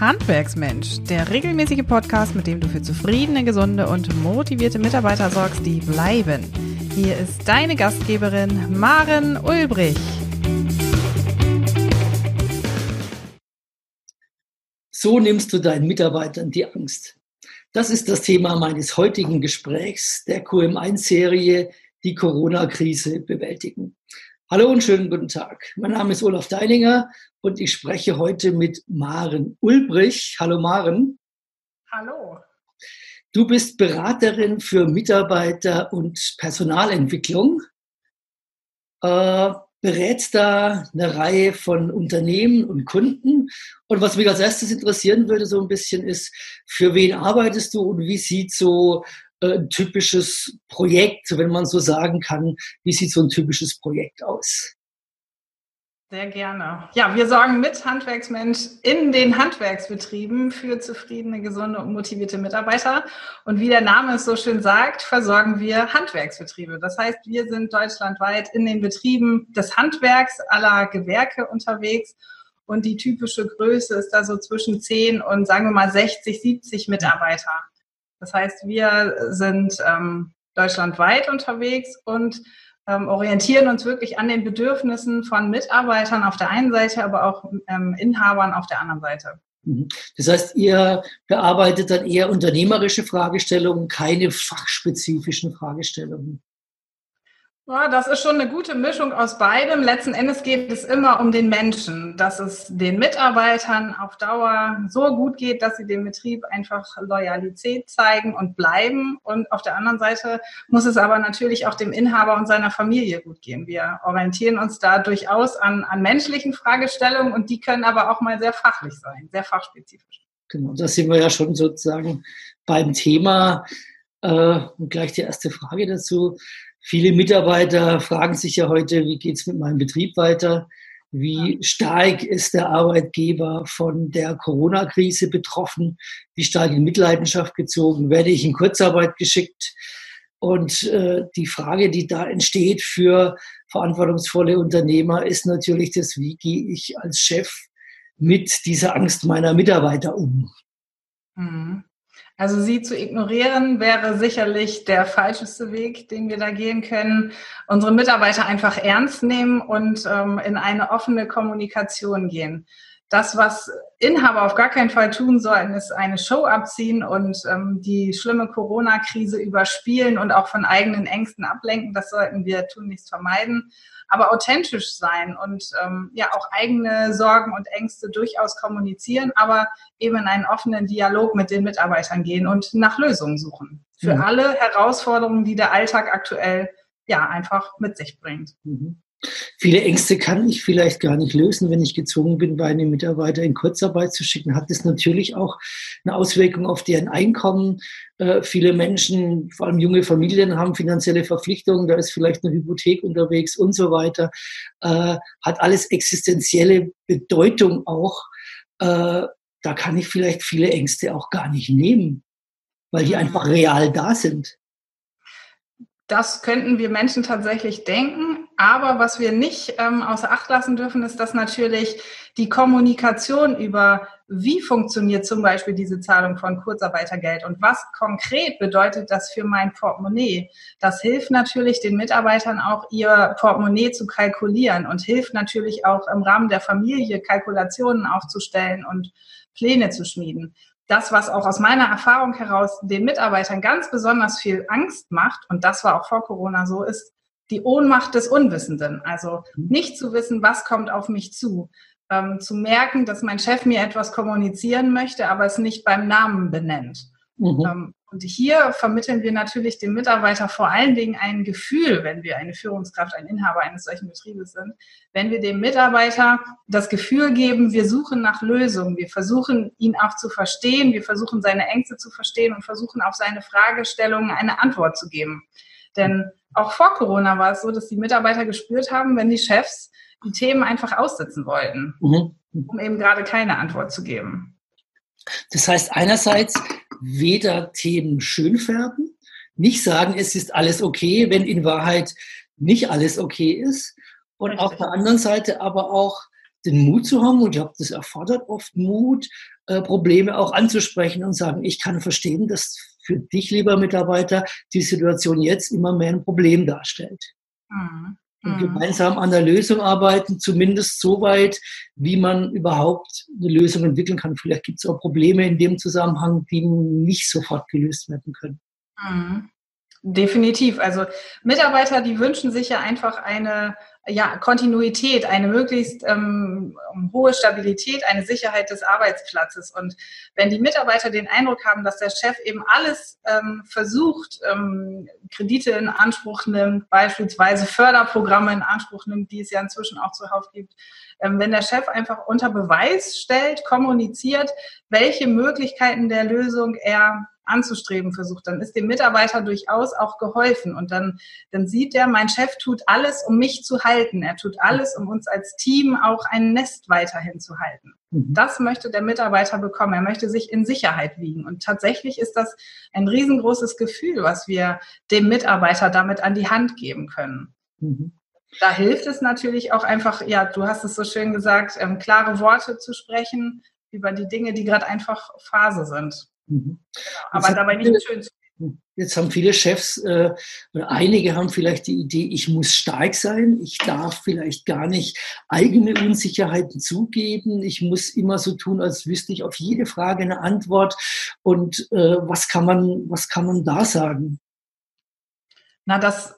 Handwerksmensch, der regelmäßige Podcast, mit dem du für zufriedene, gesunde und motivierte Mitarbeiter sorgst, die bleiben. Hier ist deine Gastgeberin Maren Ulbrich. So nimmst du deinen Mitarbeitern die Angst. Das ist das Thema meines heutigen Gesprächs der QM1-Serie Die Corona-Krise bewältigen. Hallo und schönen guten Tag. Mein Name ist Olaf Deininger und ich spreche heute mit Maren Ulbrich. Hallo Maren. Hallo. Du bist Beraterin für Mitarbeiter und Personalentwicklung. Äh, berätst da eine Reihe von Unternehmen und Kunden. Und was mich als erstes interessieren würde, so ein bisschen ist, für wen arbeitest du und wie sieht so äh, ein typisches Projekt, wenn man so sagen kann. Wie sieht so ein typisches Projekt aus? Sehr gerne. Ja, wir sorgen mit Handwerksmensch in den Handwerksbetrieben für zufriedene, gesunde und motivierte Mitarbeiter. Und wie der Name es so schön sagt, versorgen wir Handwerksbetriebe. Das heißt, wir sind deutschlandweit in den Betrieben des Handwerks aller Gewerke unterwegs. Und die typische Größe ist da so zwischen 10 und sagen wir mal 60, 70 Mitarbeiter. Das heißt, wir sind ähm, deutschlandweit unterwegs und ähm, orientieren uns wirklich an den Bedürfnissen von Mitarbeitern auf der einen Seite, aber auch ähm, Inhabern auf der anderen Seite. Mhm. Das heißt, ihr bearbeitet dann eher unternehmerische Fragestellungen, keine fachspezifischen Fragestellungen. Ja, das ist schon eine gute Mischung aus beidem. Letzten Endes geht es immer um den Menschen, dass es den Mitarbeitern auf Dauer so gut geht, dass sie dem Betrieb einfach Loyalität zeigen und bleiben. Und auf der anderen Seite muss es aber natürlich auch dem Inhaber und seiner Familie gut gehen. Wir orientieren uns da durchaus an, an menschlichen Fragestellungen und die können aber auch mal sehr fachlich sein, sehr fachspezifisch. Genau, da sind wir ja schon sozusagen beim Thema. Äh, und gleich die erste Frage dazu. Viele Mitarbeiter fragen sich ja heute, wie geht es mit meinem Betrieb weiter? Wie stark ist der Arbeitgeber von der Corona-Krise betroffen? Wie stark in Mitleidenschaft gezogen? Werde ich in Kurzarbeit geschickt? Und äh, die Frage, die da entsteht für verantwortungsvolle Unternehmer, ist natürlich das, wie gehe ich als Chef mit dieser Angst meiner Mitarbeiter um? Mhm. Also sie zu ignorieren wäre sicherlich der falscheste Weg, den wir da gehen können. Unsere Mitarbeiter einfach ernst nehmen und ähm, in eine offene Kommunikation gehen. Das, was Inhaber auf gar keinen Fall tun sollten, ist eine Show abziehen und ähm, die schlimme Corona-Krise überspielen und auch von eigenen Ängsten ablenken. Das sollten wir tunlichst vermeiden aber authentisch sein und ähm, ja auch eigene Sorgen und Ängste durchaus kommunizieren, aber eben in einen offenen Dialog mit den Mitarbeitern gehen und nach Lösungen suchen für mhm. alle Herausforderungen, die der Alltag aktuell ja einfach mit sich bringt. Mhm. Viele Ängste kann ich vielleicht gar nicht lösen, wenn ich gezwungen bin, meine Mitarbeiter in Kurzarbeit zu schicken. Hat das natürlich auch eine Auswirkung auf deren Einkommen. Äh, viele Menschen, vor allem junge Familien, haben finanzielle Verpflichtungen. Da ist vielleicht eine Hypothek unterwegs und so weiter. Äh, hat alles existenzielle Bedeutung auch. Äh, da kann ich vielleicht viele Ängste auch gar nicht nehmen, weil die mhm. einfach real da sind. Das könnten wir Menschen tatsächlich denken. Aber was wir nicht ähm, außer Acht lassen dürfen, ist, dass natürlich die Kommunikation über, wie funktioniert zum Beispiel diese Zahlung von Kurzarbeitergeld und was konkret bedeutet das für mein Portemonnaie, das hilft natürlich den Mitarbeitern auch, ihr Portemonnaie zu kalkulieren und hilft natürlich auch im Rahmen der Familie Kalkulationen aufzustellen und Pläne zu schmieden. Das, was auch aus meiner Erfahrung heraus den Mitarbeitern ganz besonders viel Angst macht, und das war auch vor Corona so, ist die Ohnmacht des Unwissenden. Also mhm. nicht zu wissen, was kommt auf mich zu. Ähm, zu merken, dass mein Chef mir etwas kommunizieren möchte, aber es nicht beim Namen benennt. Mhm. Ähm, und hier vermitteln wir natürlich dem Mitarbeiter vor allen Dingen ein Gefühl, wenn wir eine Führungskraft, ein Inhaber eines solchen Betriebes sind, wenn wir dem Mitarbeiter das Gefühl geben, wir suchen nach Lösungen, wir versuchen ihn auch zu verstehen, wir versuchen seine Ängste zu verstehen und versuchen auf seine Fragestellungen eine Antwort zu geben. Denn auch vor Corona war es so, dass die Mitarbeiter gespürt haben, wenn die Chefs die Themen einfach aussitzen wollten, mhm. um eben gerade keine Antwort zu geben. Das heißt, einerseits weder Themen schönfärben, nicht sagen, es ist alles okay, wenn in Wahrheit nicht alles okay ist. Und Richtig. auf der anderen Seite aber auch den Mut zu haben, und ich glaube, das erfordert oft Mut, äh, Probleme auch anzusprechen und sagen, ich kann verstehen, dass für dich, lieber Mitarbeiter, die Situation jetzt immer mehr ein Problem darstellt. Mhm. Und mhm. gemeinsam an der Lösung arbeiten, zumindest so weit, wie man überhaupt eine Lösung entwickeln kann. Vielleicht gibt es auch Probleme in dem Zusammenhang, die nicht sofort gelöst werden können. Mhm. Definitiv. Also Mitarbeiter, die wünschen sich ja einfach eine ja, Kontinuität, eine möglichst ähm, hohe Stabilität, eine Sicherheit des Arbeitsplatzes. Und wenn die Mitarbeiter den Eindruck haben, dass der Chef eben alles ähm, versucht, ähm, Kredite in Anspruch nimmt, beispielsweise Förderprogramme in Anspruch nimmt, die es ja inzwischen auch zuhauf gibt, ähm, wenn der Chef einfach unter Beweis stellt, kommuniziert, welche Möglichkeiten der Lösung er anzustreben versucht, dann ist dem Mitarbeiter durchaus auch geholfen. Und dann, dann sieht er, mein Chef tut alles, um mich zu halten. Er tut alles, um uns als Team auch ein Nest weiterhin zu halten. Mhm. Das möchte der Mitarbeiter bekommen. Er möchte sich in Sicherheit wiegen. Und tatsächlich ist das ein riesengroßes Gefühl, was wir dem Mitarbeiter damit an die Hand geben können. Mhm. Da hilft es natürlich auch einfach, ja, du hast es so schön gesagt, ähm, klare Worte zu sprechen über die Dinge, die gerade einfach Phase sind. Mhm. Genau, aber dabei nicht schön zu Jetzt haben viele Chefs, äh, oder einige haben vielleicht die Idee, ich muss stark sein, ich darf vielleicht gar nicht eigene Unsicherheiten zugeben, ich muss immer so tun, als wüsste ich auf jede Frage eine Antwort. Und äh, was, kann man, was kann man da sagen? Na, das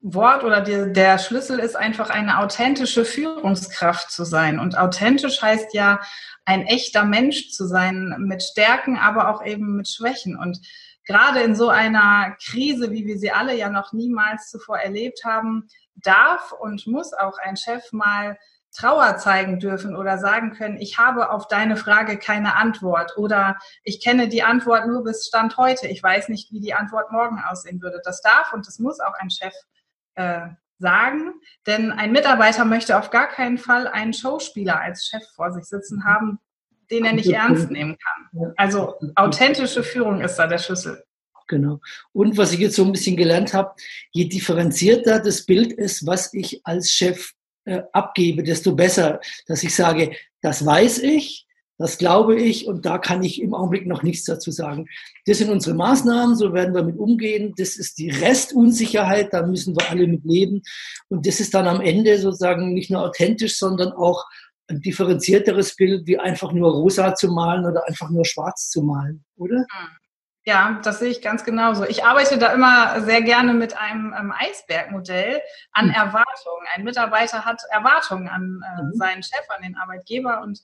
Schlüsselwort oder die, der Schlüssel ist einfach eine authentische Führungskraft zu sein. Und authentisch heißt ja, ein echter Mensch zu sein mit Stärken, aber auch eben mit Schwächen. Und gerade in so einer Krise, wie wir sie alle ja noch niemals zuvor erlebt haben, darf und muss auch ein Chef mal Trauer zeigen dürfen oder sagen können, ich habe auf deine Frage keine Antwort oder ich kenne die Antwort nur bis Stand heute. Ich weiß nicht, wie die Antwort morgen aussehen würde. Das darf und das muss auch ein Chef äh, sagen, denn ein Mitarbeiter möchte auf gar keinen Fall einen Schauspieler als Chef vor sich sitzen haben, den er nicht ernst nehmen kann. Also authentische Führung ist da der Schlüssel. Genau. Und was ich jetzt so ein bisschen gelernt habe, je differenzierter das Bild ist, was ich als Chef äh, abgebe, desto besser, dass ich sage, das weiß ich, das glaube ich und da kann ich im Augenblick noch nichts dazu sagen. Das sind unsere Maßnahmen, so werden wir mit umgehen. Das ist die Restunsicherheit, da müssen wir alle mit leben. Und das ist dann am Ende sozusagen nicht nur authentisch, sondern auch ein differenzierteres Bild, wie einfach nur rosa zu malen oder einfach nur schwarz zu malen, oder? Hm. Ja, das sehe ich ganz genauso. Ich arbeite da immer sehr gerne mit einem ähm, Eisbergmodell an mhm. Erwartungen. Ein Mitarbeiter hat Erwartungen an äh, mhm. seinen Chef, an den Arbeitgeber und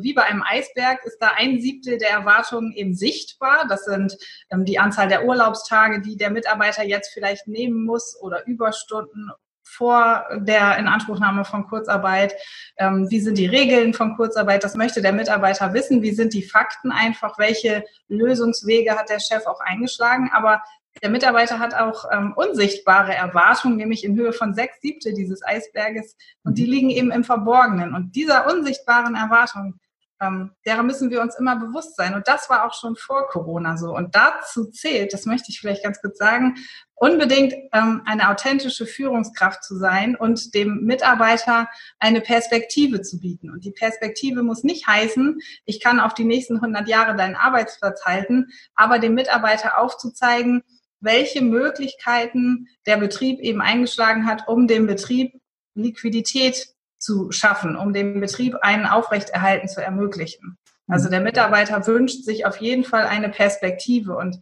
wie bei einem Eisberg ist da ein Siebtel der Erwartungen eben sichtbar. Das sind ähm, die Anzahl der Urlaubstage, die der Mitarbeiter jetzt vielleicht nehmen muss oder Überstunden vor der Inanspruchnahme von Kurzarbeit? Ähm, wie sind die Regeln von Kurzarbeit? Das möchte der Mitarbeiter wissen. Wie sind die Fakten einfach? Welche Lösungswege hat der Chef auch eingeschlagen? Aber der Mitarbeiter hat auch ähm, unsichtbare Erwartungen, nämlich in Höhe von sechs Siebtel dieses Eisberges. Und die liegen eben im Verborgenen. Und dieser unsichtbaren Erwartung, ähm, derer müssen wir uns immer bewusst sein. Und das war auch schon vor Corona so. Und dazu zählt, das möchte ich vielleicht ganz kurz sagen, unbedingt ähm, eine authentische Führungskraft zu sein und dem Mitarbeiter eine Perspektive zu bieten. Und die Perspektive muss nicht heißen, ich kann auf die nächsten 100 Jahre deinen Arbeitsplatz halten, aber dem Mitarbeiter aufzuzeigen, welche Möglichkeiten der Betrieb eben eingeschlagen hat, um dem Betrieb Liquidität zu schaffen, um dem Betrieb einen Aufrechterhalten zu ermöglichen. Also der Mitarbeiter wünscht sich auf jeden Fall eine Perspektive und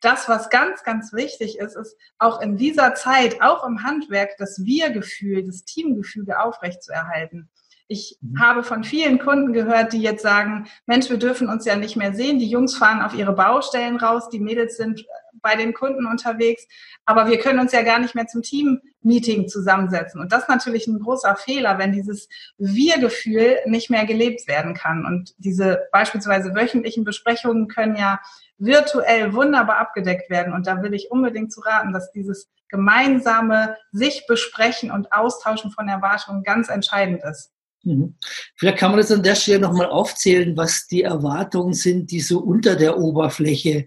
das, was ganz, ganz wichtig ist, ist auch in dieser Zeit, auch im Handwerk, das Wir-Gefühl, das Teamgefüge aufrechtzuerhalten. Ich mhm. habe von vielen Kunden gehört, die jetzt sagen, Mensch, wir dürfen uns ja nicht mehr sehen. Die Jungs fahren auf ihre Baustellen raus, die Mädels sind bei den Kunden unterwegs, aber wir können uns ja gar nicht mehr zum Team-Meeting zusammensetzen. Und das ist natürlich ein großer Fehler, wenn dieses Wir-Gefühl nicht mehr gelebt werden kann. Und diese beispielsweise wöchentlichen Besprechungen können ja virtuell wunderbar abgedeckt werden. Und da will ich unbedingt zu raten, dass dieses gemeinsame sich besprechen und austauschen von Erwartungen ganz entscheidend ist. Mhm. Vielleicht kann man das an der Stelle nochmal aufzählen, was die Erwartungen sind, die so unter der Oberfläche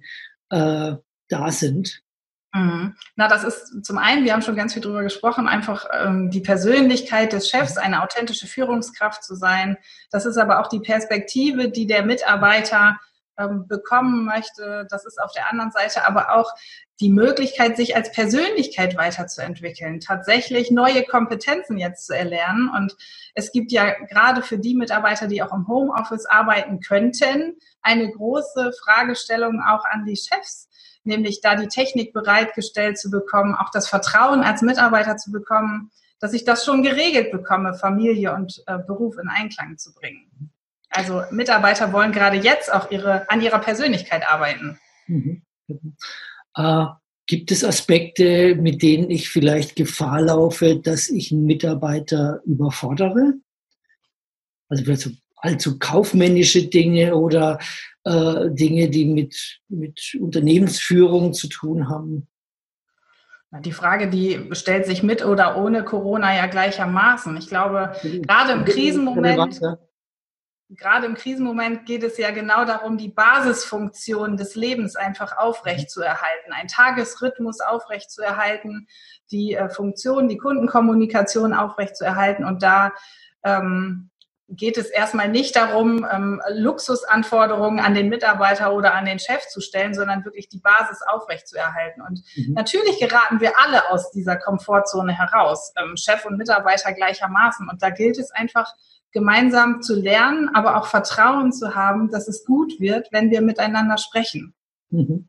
äh, da sind. Mhm. Na, das ist zum einen, wir haben schon ganz viel drüber gesprochen, einfach ähm, die Persönlichkeit des Chefs, eine authentische Führungskraft zu sein. Das ist aber auch die Perspektive, die der Mitarbeiter ähm, bekommen möchte. Das ist auf der anderen Seite aber auch die Möglichkeit, sich als Persönlichkeit weiterzuentwickeln, tatsächlich neue Kompetenzen jetzt zu erlernen. Und es gibt ja gerade für die Mitarbeiter, die auch im Homeoffice arbeiten könnten, eine große Fragestellung auch an die Chefs nämlich da die Technik bereitgestellt zu bekommen, auch das Vertrauen als Mitarbeiter zu bekommen, dass ich das schon geregelt bekomme, Familie und äh, Beruf in Einklang zu bringen. Also Mitarbeiter wollen gerade jetzt auch ihre, an ihrer Persönlichkeit arbeiten. Mhm. Äh, gibt es Aspekte, mit denen ich vielleicht Gefahr laufe, dass ich einen Mitarbeiter überfordere? Also vielleicht allzu kaufmännische Dinge oder äh, Dinge, die mit, mit Unternehmensführung zu tun haben? Die Frage, die stellt sich mit oder ohne Corona ja gleichermaßen. Ich glaube, gerade im Krisenmoment, gerade im Krisenmoment geht es ja genau darum, die Basisfunktion des Lebens einfach aufrechtzuerhalten, einen Tagesrhythmus aufrechtzuerhalten, die äh, Funktion, die Kundenkommunikation aufrechtzuerhalten und da ähm, geht es erstmal nicht darum, ähm, Luxusanforderungen an den Mitarbeiter oder an den Chef zu stellen, sondern wirklich die Basis aufrechtzuerhalten. Und mhm. natürlich geraten wir alle aus dieser Komfortzone heraus, ähm, Chef und Mitarbeiter gleichermaßen. Und da gilt es einfach, gemeinsam zu lernen, aber auch Vertrauen zu haben, dass es gut wird, wenn wir miteinander sprechen. Mhm.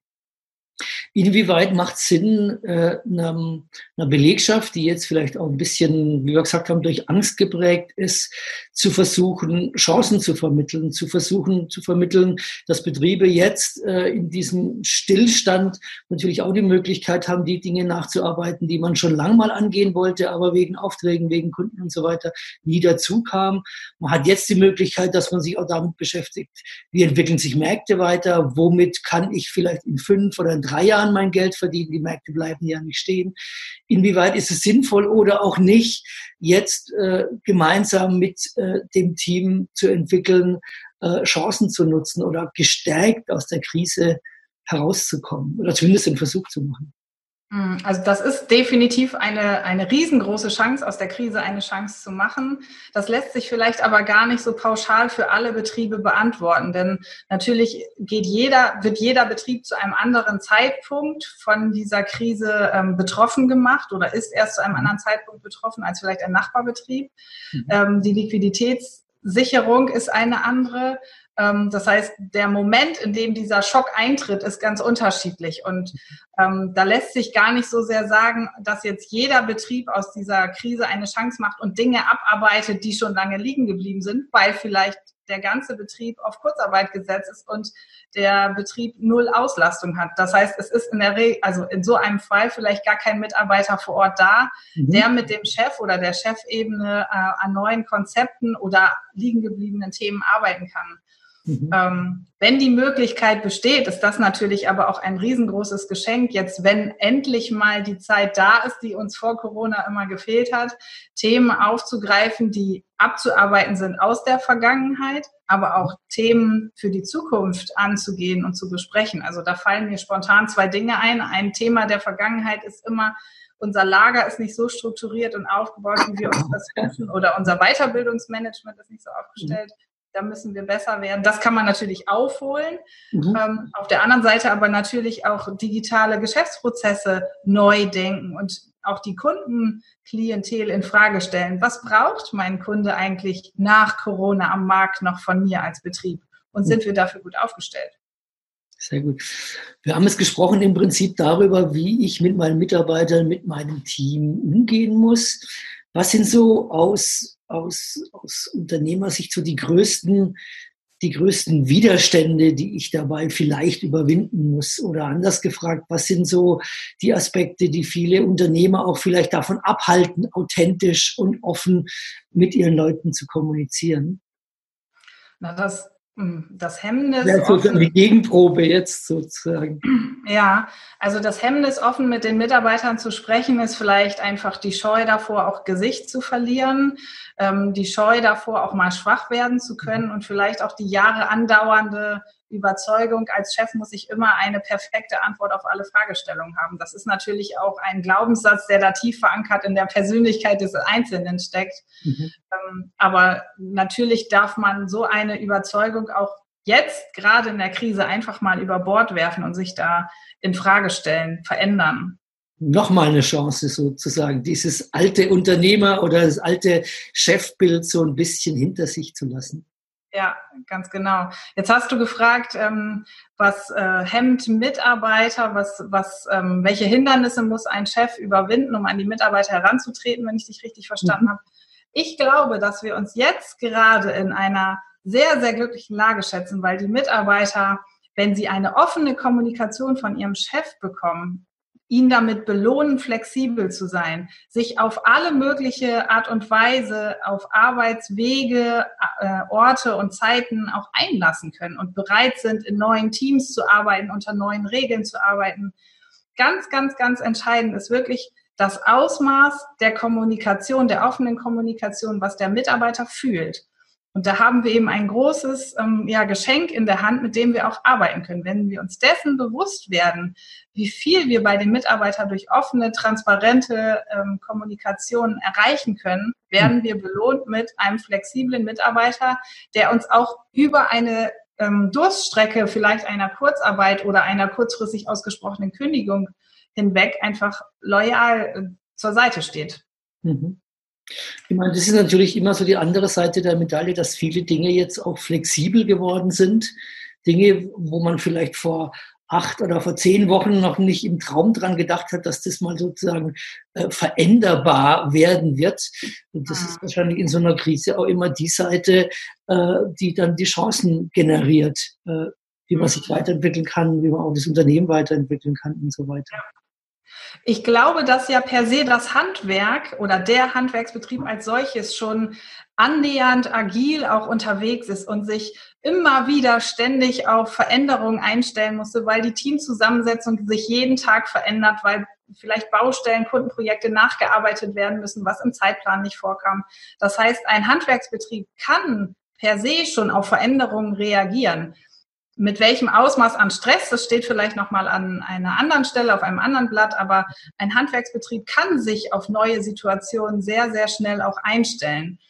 Inwieweit macht es Sinn, äh, einer, einer Belegschaft, die jetzt vielleicht auch ein bisschen, wie wir gesagt haben, durch Angst geprägt ist, zu versuchen, Chancen zu vermitteln, zu versuchen zu vermitteln, dass Betriebe jetzt äh, in diesem Stillstand natürlich auch die Möglichkeit haben, die Dinge nachzuarbeiten, die man schon lang mal angehen wollte, aber wegen Aufträgen, wegen Kunden und so weiter nie dazu kam. Man hat jetzt die Möglichkeit, dass man sich auch damit beschäftigt, wie entwickeln sich Märkte weiter, womit kann ich vielleicht in fünf oder in drei Jahren mein Geld verdienen, die Märkte bleiben ja nicht stehen. Inwieweit ist es sinnvoll oder auch nicht, jetzt äh, gemeinsam mit äh, dem Team zu entwickeln, äh, Chancen zu nutzen oder gestärkt aus der Krise herauszukommen oder zumindest den Versuch zu machen? Hm, also das ist definitiv eine, eine riesengroße Chance, aus der Krise eine Chance zu machen. Das lässt sich vielleicht aber gar nicht so pauschal für alle Betriebe beantworten, denn natürlich geht jeder, wird jeder Betrieb zu einem anderen Zeitpunkt von dieser Krise ähm, betroffen gemacht oder ist erst zu einem anderen Zeitpunkt betroffen als vielleicht ein Nachbarbetrieb. Mhm. Ähm, die Liquiditätssicherung ist eine andere. Ähm, das heißt, der Moment, in dem dieser Schock eintritt, ist ganz unterschiedlich. Und ähm, da lässt sich gar nicht so sehr sagen, dass jetzt jeder Betrieb aus dieser Krise eine Chance macht und Dinge abarbeitet, die schon lange liegen geblieben sind, weil vielleicht der ganze Betrieb auf Kurzarbeit gesetzt ist und der Betrieb null Auslastung hat. Das heißt, es ist in der Regel, also in so einem Fall vielleicht gar kein Mitarbeiter vor Ort da, mhm. der mit dem Chef oder der Chefebene äh, an neuen Konzepten oder liegen gebliebenen Themen arbeiten kann. Mhm. Ähm, wenn die Möglichkeit besteht, ist das natürlich aber auch ein riesengroßes Geschenk. Jetzt, wenn endlich mal die Zeit da ist, die uns vor Corona immer gefehlt hat, Themen aufzugreifen, die abzuarbeiten sind aus der Vergangenheit, aber auch Themen für die Zukunft anzugehen und zu besprechen. Also da fallen mir spontan zwei Dinge ein. Ein Thema der Vergangenheit ist immer, unser Lager ist nicht so strukturiert und aufgebaut, wie wir uns das wünschen, oder unser Weiterbildungsmanagement ist nicht so aufgestellt, da müssen wir besser werden. Das kann man natürlich aufholen. Mhm. Ähm, auf der anderen Seite aber natürlich auch digitale Geschäftsprozesse neu denken und auch die Kundenklientel in Frage stellen. Was braucht mein Kunde eigentlich nach Corona am Markt noch von mir als Betrieb? Und sind wir dafür gut aufgestellt? Sehr gut. Wir haben es gesprochen im Prinzip darüber, wie ich mit meinen Mitarbeitern, mit meinem Team umgehen muss. Was sind so aus aus, aus Unternehmersicht so die größten, die größten Widerstände, die ich dabei vielleicht überwinden muss? Oder anders gefragt, was sind so die Aspekte, die viele Unternehmer auch vielleicht davon abhalten, authentisch und offen mit ihren Leuten zu kommunizieren? Na, das das Hemmnis. Ja, sozusagen die Gegenprobe jetzt sozusagen. Ja, also das Hemmnis, offen mit den Mitarbeitern zu sprechen, ist vielleicht einfach die Scheu davor, auch Gesicht zu verlieren, ähm, die Scheu davor, auch mal schwach werden zu können und vielleicht auch die Jahre andauernde Überzeugung, als Chef muss ich immer eine perfekte Antwort auf alle Fragestellungen haben. Das ist natürlich auch ein Glaubenssatz, der da tief verankert in der Persönlichkeit des Einzelnen steckt. Mhm. Ähm, aber natürlich darf man so eine Überzeugung auch jetzt gerade in der Krise einfach mal über Bord werfen und sich da in Frage stellen, verändern nochmal eine Chance sozusagen, dieses alte Unternehmer oder das alte Chefbild so ein bisschen hinter sich zu lassen. Ja, ganz genau. Jetzt hast du gefragt, ähm, was äh, hemmt Mitarbeiter, was, was, ähm, welche Hindernisse muss ein Chef überwinden, um an die Mitarbeiter heranzutreten, wenn ich dich richtig verstanden mhm. habe. Ich glaube, dass wir uns jetzt gerade in einer sehr, sehr glücklichen Lage schätzen, weil die Mitarbeiter, wenn sie eine offene Kommunikation von ihrem Chef bekommen, ihn damit belohnen, flexibel zu sein, sich auf alle mögliche Art und Weise, auf Arbeitswege, äh, Orte und Zeiten auch einlassen können und bereit sind, in neuen Teams zu arbeiten, unter neuen Regeln zu arbeiten. Ganz, ganz, ganz entscheidend ist wirklich das Ausmaß der Kommunikation, der offenen Kommunikation, was der Mitarbeiter fühlt. Und da haben wir eben ein großes ähm, ja, Geschenk in der Hand, mit dem wir auch arbeiten können. Wenn wir uns dessen bewusst werden, wie viel wir bei den Mitarbeitern durch offene, transparente ähm, Kommunikation erreichen können, werden wir belohnt mit einem flexiblen Mitarbeiter, der uns auch über eine ähm, Durststrecke, vielleicht einer Kurzarbeit oder einer kurzfristig ausgesprochenen Kündigung hinweg einfach loyal äh, zur Seite steht. Mhm. Ich meine, das ist natürlich immer so die andere Seite der Medaille, dass viele Dinge jetzt auch flexibel geworden sind. Dinge, wo man vielleicht vor acht oder vor zehn Wochen noch nicht im Traum dran gedacht hat, dass das mal sozusagen äh, veränderbar werden wird. Und das ist ah. wahrscheinlich in so einer Krise auch immer die Seite, äh, die dann die Chancen generiert, äh, wie man sich weiterentwickeln kann, wie man auch das Unternehmen weiterentwickeln kann und so weiter. Ich glaube, dass ja per se das Handwerk oder der Handwerksbetrieb als solches schon annähernd agil auch unterwegs ist und sich immer wieder ständig auf Veränderungen einstellen musste, weil die Teamzusammensetzung sich jeden Tag verändert, weil vielleicht Baustellen, Kundenprojekte nachgearbeitet werden müssen, was im Zeitplan nicht vorkam. Das heißt, ein Handwerksbetrieb kann per se schon auf Veränderungen reagieren. Mit welchem Ausmaß an Stress, das steht vielleicht nochmal an einer anderen Stelle, auf einem anderen Blatt, aber ein Handwerksbetrieb kann sich auf neue Situationen sehr, sehr schnell auch einstellen.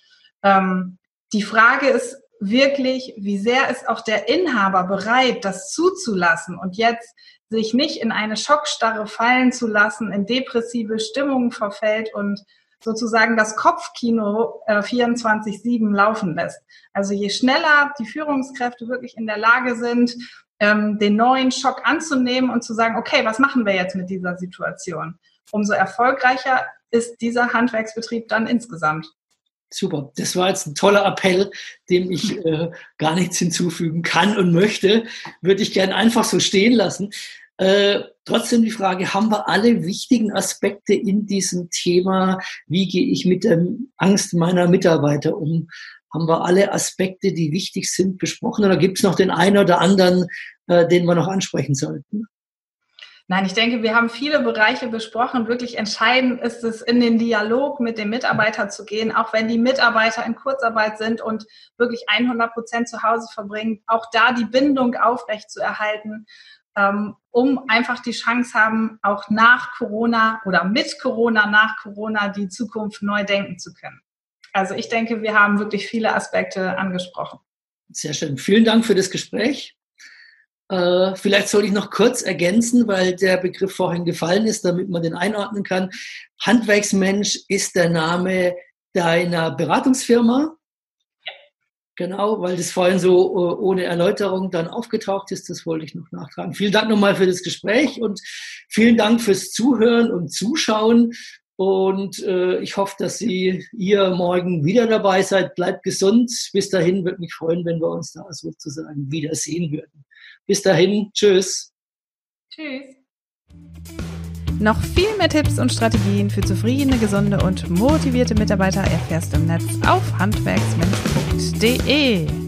Ähm, die Frage ist wirklich, wie sehr ist auch der Inhaber bereit, das zuzulassen und jetzt sich nicht in eine Schockstarre fallen zu lassen, in depressive Stimmungen verfällt und sozusagen das Kopfkino äh, 24-7 laufen lässt. Also je schneller die Führungskräfte wirklich in der Lage sind, ähm, den neuen Schock anzunehmen und zu sagen, okay, was machen wir jetzt mit dieser Situation? Umso erfolgreicher ist dieser Handwerksbetrieb dann insgesamt. Super, das war jetzt ein toller Appell, dem ich äh, gar nichts hinzufügen kann und möchte. Würde ich gern einfach so stehen lassen. Äh, trotzdem die Frage, haben wir alle wichtigen Aspekte in diesem Thema? Wie gehe ich mit der Angst meiner Mitarbeiter um? Haben wir alle Aspekte, die wichtig sind, besprochen? Oder gibt es noch den einen oder anderen, äh, den wir noch ansprechen sollten? Nein, ich denke, wir haben viele Bereiche besprochen. Wirklich entscheidend ist es, in den Dialog mit dem Mitarbeiter zu gehen, auch wenn die Mitarbeiter in Kurzarbeit sind und wirklich 100 Prozent zu Hause verbringen, auch da die Bindung aufrecht zu erhalten um einfach die Chance haben, auch nach Corona oder mit Corona, nach Corona die Zukunft neu denken zu können. Also ich denke, wir haben wirklich viele Aspekte angesprochen. Sehr schön. Vielen Dank für das Gespräch. Äh, vielleicht soll ich noch kurz ergänzen, weil der Begriff vorhin gefallen ist, damit man den einordnen kann. Handwerksmensch ist der Name deiner Beratungsfirma. Genau, weil das vorhin so äh, ohne Erläuterung dann aufgetaucht ist, das wollte ich noch nachtragen. Vielen Dank nochmal für das Gespräch und vielen Dank fürs Zuhören und Zuschauen. Und äh, ich hoffe, dass Sie ihr morgen wieder dabei seid. Bleibt gesund. Bis dahin würde mich freuen, wenn wir uns da sozusagen wiedersehen würden. Bis dahin, tschüss. Tschüss. Noch viel mehr Tipps und Strategien für zufriedene, gesunde und motivierte Mitarbeiter erfährst du im Netz auf handwerksmensch.de. de er